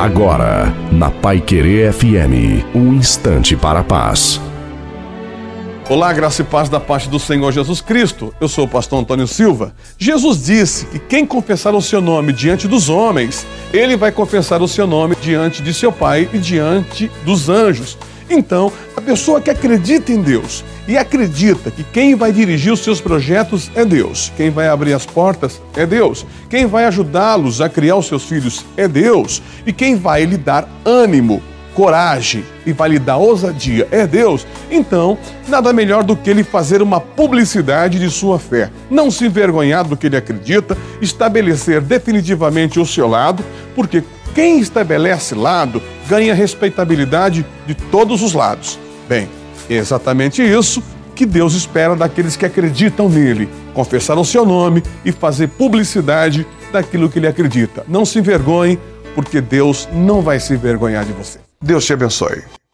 Agora, na Pai Querer FM, um instante para a paz. Olá, graça e paz da parte do Senhor Jesus Cristo. Eu sou o pastor Antônio Silva. Jesus disse que quem confessar o seu nome diante dos homens, ele vai confessar o seu nome diante de seu Pai e diante dos anjos. Então, a pessoa que acredita em Deus e acredita que quem vai dirigir os seus projetos é Deus, quem vai abrir as portas é Deus, quem vai ajudá-los a criar os seus filhos é Deus, e quem vai lhe dar ânimo, coragem e vai lhe dar ousadia é Deus, então nada melhor do que ele fazer uma publicidade de sua fé, não se envergonhar do que ele acredita, estabelecer definitivamente o seu lado, porque quem estabelece lado ganha respeitabilidade de todos os lados. Bem, é exatamente isso que Deus espera daqueles que acreditam nele, confessar o seu nome e fazer publicidade daquilo que ele acredita. Não se envergonhe, porque Deus não vai se envergonhar de você. Deus te abençoe.